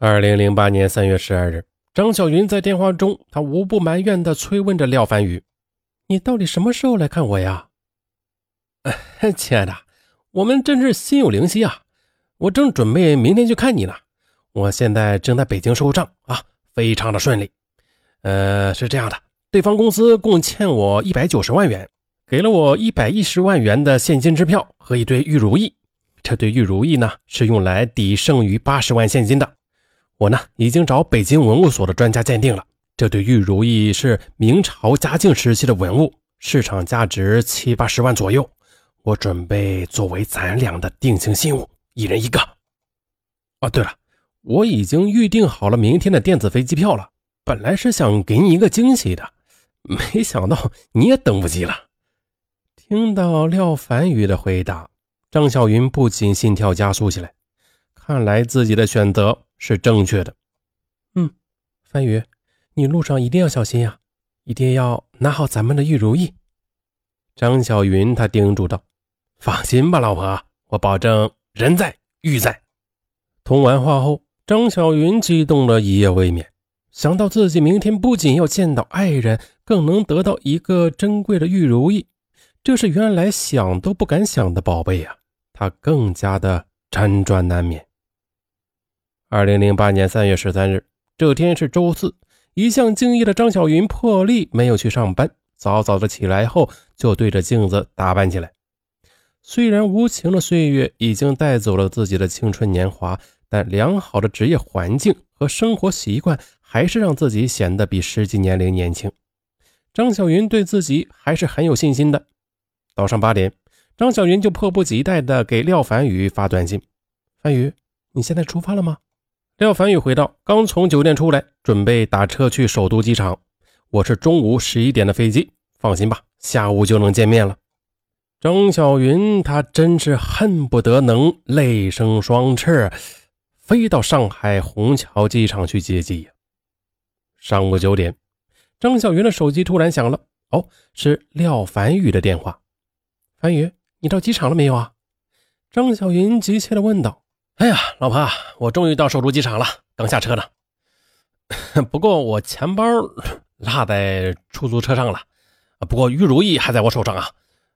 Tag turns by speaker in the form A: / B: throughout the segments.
A: 二零零八年三月十二日，张小云在电话中，她无不埋怨地催问着廖凡宇：“你到底什么时候来看我呀？”“亲爱的，我们真是心有灵犀啊！我正准备明天去看你呢。我现在正在北京收账啊，非常的顺利。呃，是这样的，对方公司共欠我一百九十万元，给了我一百一十万元的现金支票和一堆玉如意。这堆玉如意呢，是用来抵剩余八十万现金的。”我呢，已经找北京文物所的专家鉴定了，这对玉如意是明朝嘉靖时期的文物，市场价值七八十万左右。我准备作为咱俩的定情信物，一人一个。哦，对了，我已经预定好了明天的电子飞机票了。本来是想给你一个惊喜的，没想到你也等不及了。听到廖凡宇的回答，张小云不禁心跳加速起来。看来自己的选择。是正确的，嗯，番禺，你路上一定要小心呀，一定要拿好咱们的玉如意。张小云他叮嘱道：“放心吧，老婆，我保证人在玉在。”通完话后，张小云激动了一夜未眠，想到自己明天不仅要见到爱人，更能得到一个珍贵的玉如意，这是原来想都不敢想的宝贝呀，他更加的辗转难眠。二零零八年三月十三日，这天是周四。一向敬业的张小云破例没有去上班，早早的起来后就对着镜子打扮起来。虽然无情的岁月已经带走了自己的青春年华，但良好的职业环境和生活习惯还是让自己显得比实际年龄年轻。张小云对自己还是很有信心的。早上八点，张小云就迫不及待地给廖凡宇发短信：“凡宇，你现在出发了吗？”廖凡宇回到：“刚从酒店出来，准备打车去首都机场。我是中午十一点的飞机，放心吧，下午就能见面了。”张小云，她真是恨不得能泪生双翅，飞到上海虹桥机场去接机呀。上午九点，张小云的手机突然响了，哦，是廖凡宇的电话。凡宇，你到机场了没有啊？张小云急切地问道。哎呀，老婆，我终于到首都机场了，刚下车呢。不过我钱包落在出租车上了，不过玉如意还在我手上啊。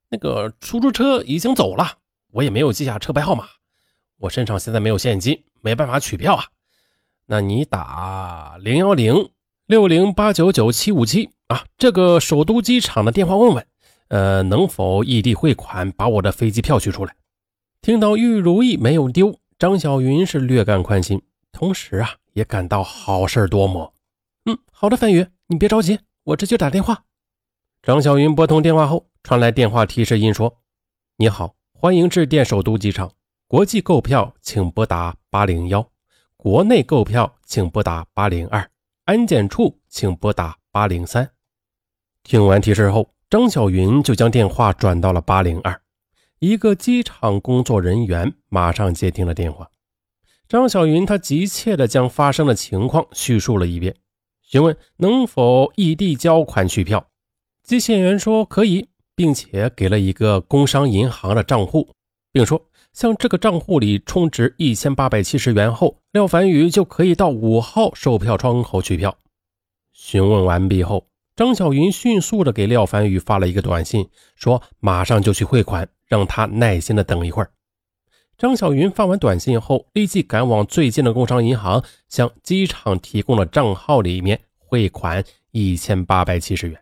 A: 那个出租车已经走了，我也没有记下车牌号码。我身上现在没有现金，没办法取票啊。那你打零幺零六零八九九七五七啊，这个首都机场的电话问问，呃，能否异地汇款把我的飞机票取出来？听到玉如意没有丢。张小云是略感宽心，同时啊，也感到好事多磨。嗯，好的，范宇，你别着急，我这就打电话。张小云拨通电话后，传来电话提示音说：“你好，欢迎致电首都机场，国际购票请拨打八零幺，国内购票请拨打八零二，安检处请拨打八零三。”听完提示后，张小云就将电话转到了八零二。一个机场工作人员马上接听了电话。张小云他急切地将发生的情况叙述了一遍，询问能否异地交款取票。接线员说可以，并且给了一个工商银行的账户，并说向这个账户里充值一千八百七十元后，廖凡宇就可以到五号售票窗口取票。询问完毕后，张小云迅速地给廖凡宇发了一个短信，说马上就去汇款。让他耐心的等一会儿。张小云发完短信后，立即赶往最近的工商银行，向机场提供的账号里面汇款一千八百七十元。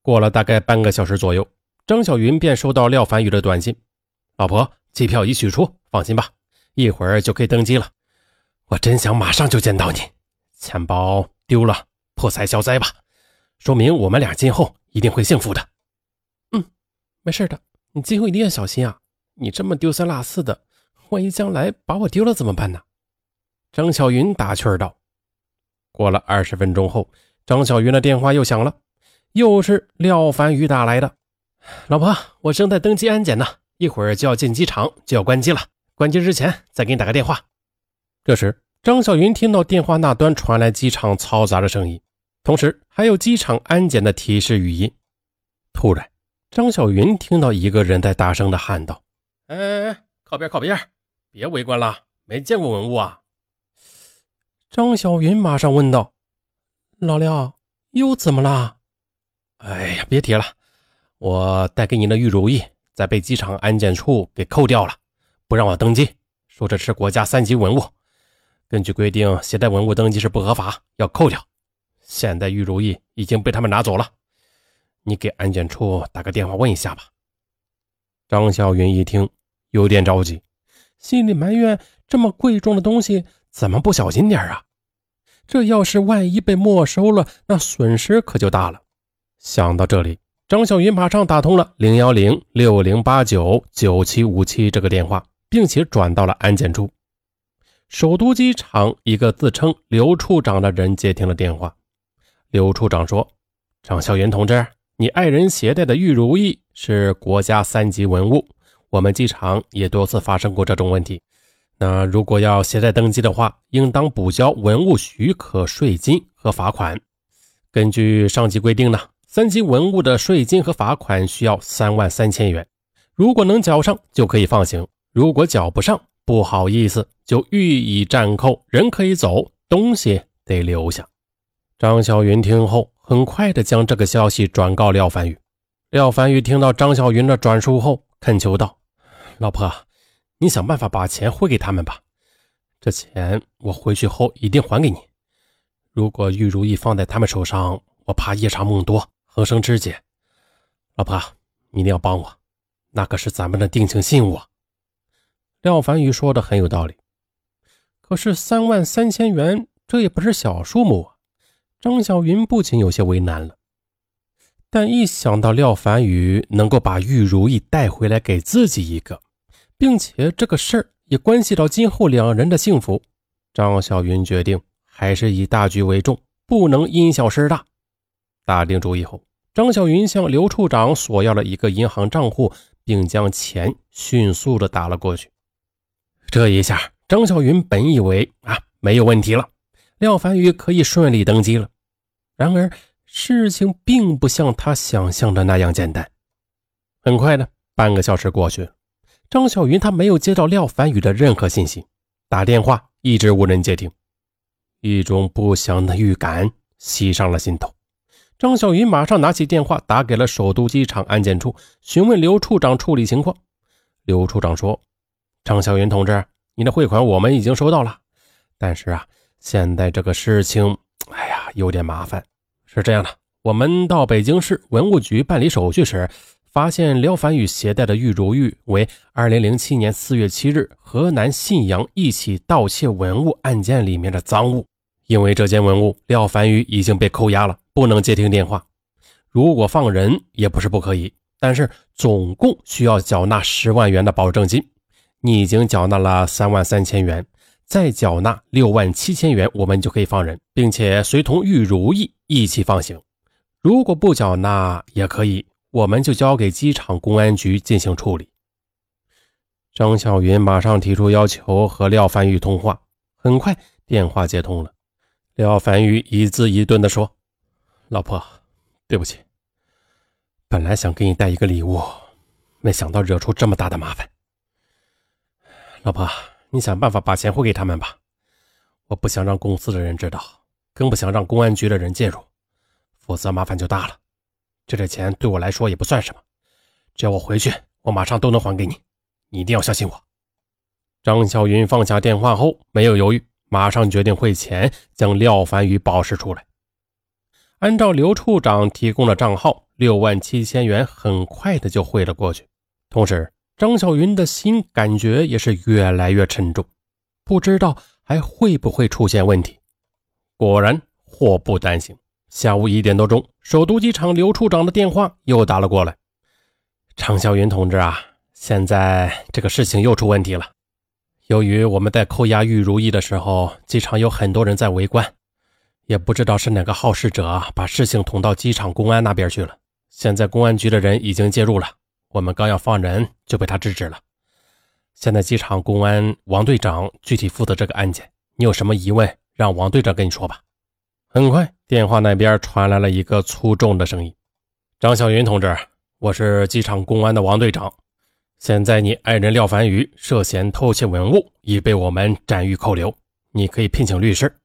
A: 过了大概半个小时左右，张小云便收到廖凡宇的短信：“老婆，机票已取出，放心吧，一会儿就可以登机了。我真想马上就见到你。钱包丢了，破财消灾吧，说明我们俩今后一定会幸福的。嗯，没事的。”你今后一定要小心啊！你这么丢三落四的，万一将来把我丢了怎么办呢？张小云打趣道。过了二十分钟后，张小云的电话又响了，又是廖凡宇打来的。老婆，我正在登机安检呢，一会儿就要进机场，就要关机了。关机之前再给你打个电话。这时，张小云听到电话那端传来机场嘈杂的声音，同时还有机场安检的提示语音。突然。张小云听到一个人在大声的喊道：“哎哎哎，靠边靠边，别围观了，没见过文物啊！”张小云马上问道：“老廖，又怎么了？”
B: 哎呀，别提了，我带给你的玉如意在被机场安检处给扣掉了，不让我登机，说这是国家三级文物，根据规定携带文物登机是不合法，要扣掉。现在玉如意已经被他们拿走了，你给安检处打个电话问一下吧。
A: 张小云一听，有点着急，心里埋怨：这么贵重的东西，怎么不小心点啊？这要是万一被没收了，那损失可就大了。想到这里，张小云马上打通了零幺零六零八九九七五七这个电话，并且转到了安检处。首都机场一个自称刘处长的人接听了电话。刘处长说：“张小云同志。”你爱人携带的玉如意是国家三级文物，我们机场也多次发生过这种问题。那如果要携带登机的话，应当补交文物许可税金和罚款。根据上级规定呢，三级文物的税金和罚款需要三万三千元。如果能缴上，就可以放行；如果缴不上，不好意思，就予以暂扣，人可以走，东西得留下。张小云听后。很快的将这个消息转告廖凡宇。廖凡宇听到张小云的转述后，恳求道：“老婆，你想办法把钱汇给他们吧。这钱我回去后一定还给你。如果玉如意放在他们手上，我怕夜长梦多，横生枝节。老婆，你一定要帮我，那可是咱们的定情信物。”廖凡宇说的很有道理。可是三万三千元，这也不是小数目啊。张小云不仅有些为难了，但一想到廖凡宇能够把玉如意带回来给自己一个，并且这个事儿也关系到今后两人的幸福，张小云决定还是以大局为重，不能因小失大。打定主意后，张小云向刘处长索要了一个银行账户，并将钱迅速的打了过去。这一下，张小云本以为啊没有问题了。廖凡宇可以顺利登基了，然而事情并不像他想象的那样简单。很快的，半个小时过去，张小云他没有接到廖凡宇的任何信息，打电话一直无人接听，一种不祥的预感袭上了心头。张小云马上拿起电话打给了首都机场安检处，询问刘处长处理情况。刘处长说：“张小云同志，你的汇款我们已经收到了，但是啊。”现在这个事情，哎呀，有点麻烦。是这样的，我们到北京市文物局办理手续时，发现廖凡宇携带的玉如玉为2007年4月7日河南信阳一起盗窃文物案件里面的赃物。因为这件文物，廖凡宇已经被扣押了，不能接听电话。如果放人也不是不可以，但是总共需要缴纳十万元的保证金。你已经缴纳了三万三千元。再缴纳六万七千元，我们就可以放人，并且随同玉如意一起放行。如果不缴纳也可以，我们就交给机场公安局进行处理。张小云马上提出要求和廖凡宇通话，很快电话接通了。廖凡宇一字一顿地说：“老婆，对不起，本来想给你带一个礼物，没想到惹出这么大的麻烦。老婆。”你想办法把钱汇给他们吧，我不想让公司的人知道，更不想让公安局的人介入，否则麻烦就大了。这点钱对我来说也不算什么，只要我回去，我马上都能还给你。你一定要相信我。张小云放下电话后没有犹豫，马上决定汇钱将廖凡宇保释出来。按照刘处长提供的账号，六万七千元很快的就汇了过去，同时。张小云的心感觉也是越来越沉重，不知道还会不会出现问题。果然，祸不单行。下午一点多钟，首都机场刘处长的电话又打了过来：“张小云同志啊，现在这个事情又出问题了。由于我们在扣押玉如意的时候，机场有很多人在围观，也不知道是哪个好事者把事情捅到机场公安那边去了。现在公安局的人已经介入了。”我们刚要放人，就被他制止了。现在机场公安王队长具体负责这个案件，你有什么疑问，让王队长跟你说吧。很快，电话那边传来了一个粗重的声音：“张小云同志，我是机场公安的王队长。现在你爱人廖凡宇涉嫌偷窃文物，已被我们暂予扣留。你可以聘请律师，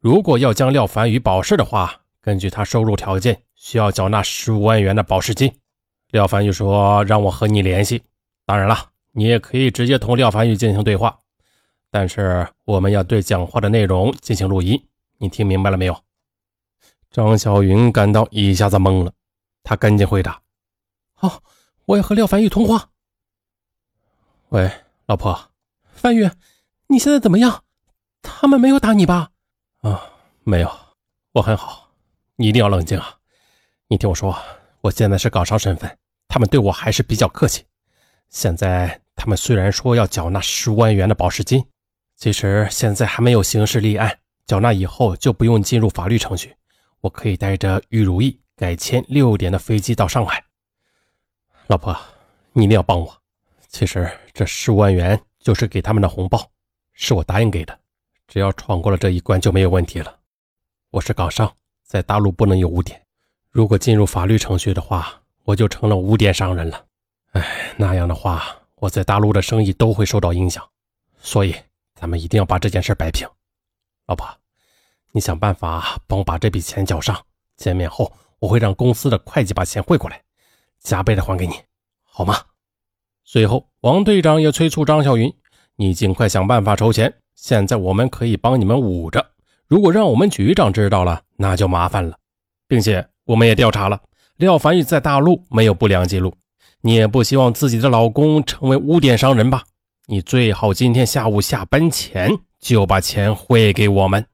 B: 如果要将廖凡宇保释的话，根据他收入条件，需要缴纳十五万元的保释金。廖凡宇说让我和你联系，当然了，你也可以直接同廖凡宇进行对话，但是我们要对讲话的内容进行录音。你听明白了没有？张小云感到一下子懵了，他赶紧回答：“
A: 好，我要和廖凡宇通话。”
B: 喂，老婆，
A: 范宇，你现在怎么样？他们没有打你吧？
B: 啊，没有，我很好。你一定要冷静啊！你听我说，我现在是港商身份，他们对我还是比较客气。现在他们虽然说要缴纳十万元的保释金，其实现在还没有刑事立案，缴纳以后就不用进入法律程序。我可以带着玉如意改签六点的飞机到上海。老婆，你一定要帮我。其实这十五万元就是给他们的红包，是我答应给的。只要闯过了这一关就没有问题了。我是港商，在大陆不能有污点。如果进入法律程序的话，我就成了污点商人了。哎，那样的话，我在大陆的生意都会受到影响。所以，咱们一定要把这件事摆平。老婆，你想办法帮我把这笔钱缴上。见面后，我会让公司的会计把钱汇过来，加倍的还给你，好吗？随后，王队长也催促张小云：“你尽快想办法筹钱。”现在我们可以帮你们捂着，如果让我们局长知道了，那就麻烦了。并且我们也调查了，廖凡宇在大陆没有不良记录。你也不希望自己的老公成为污点商人吧？你最好今天下午下班前就把钱汇给我们。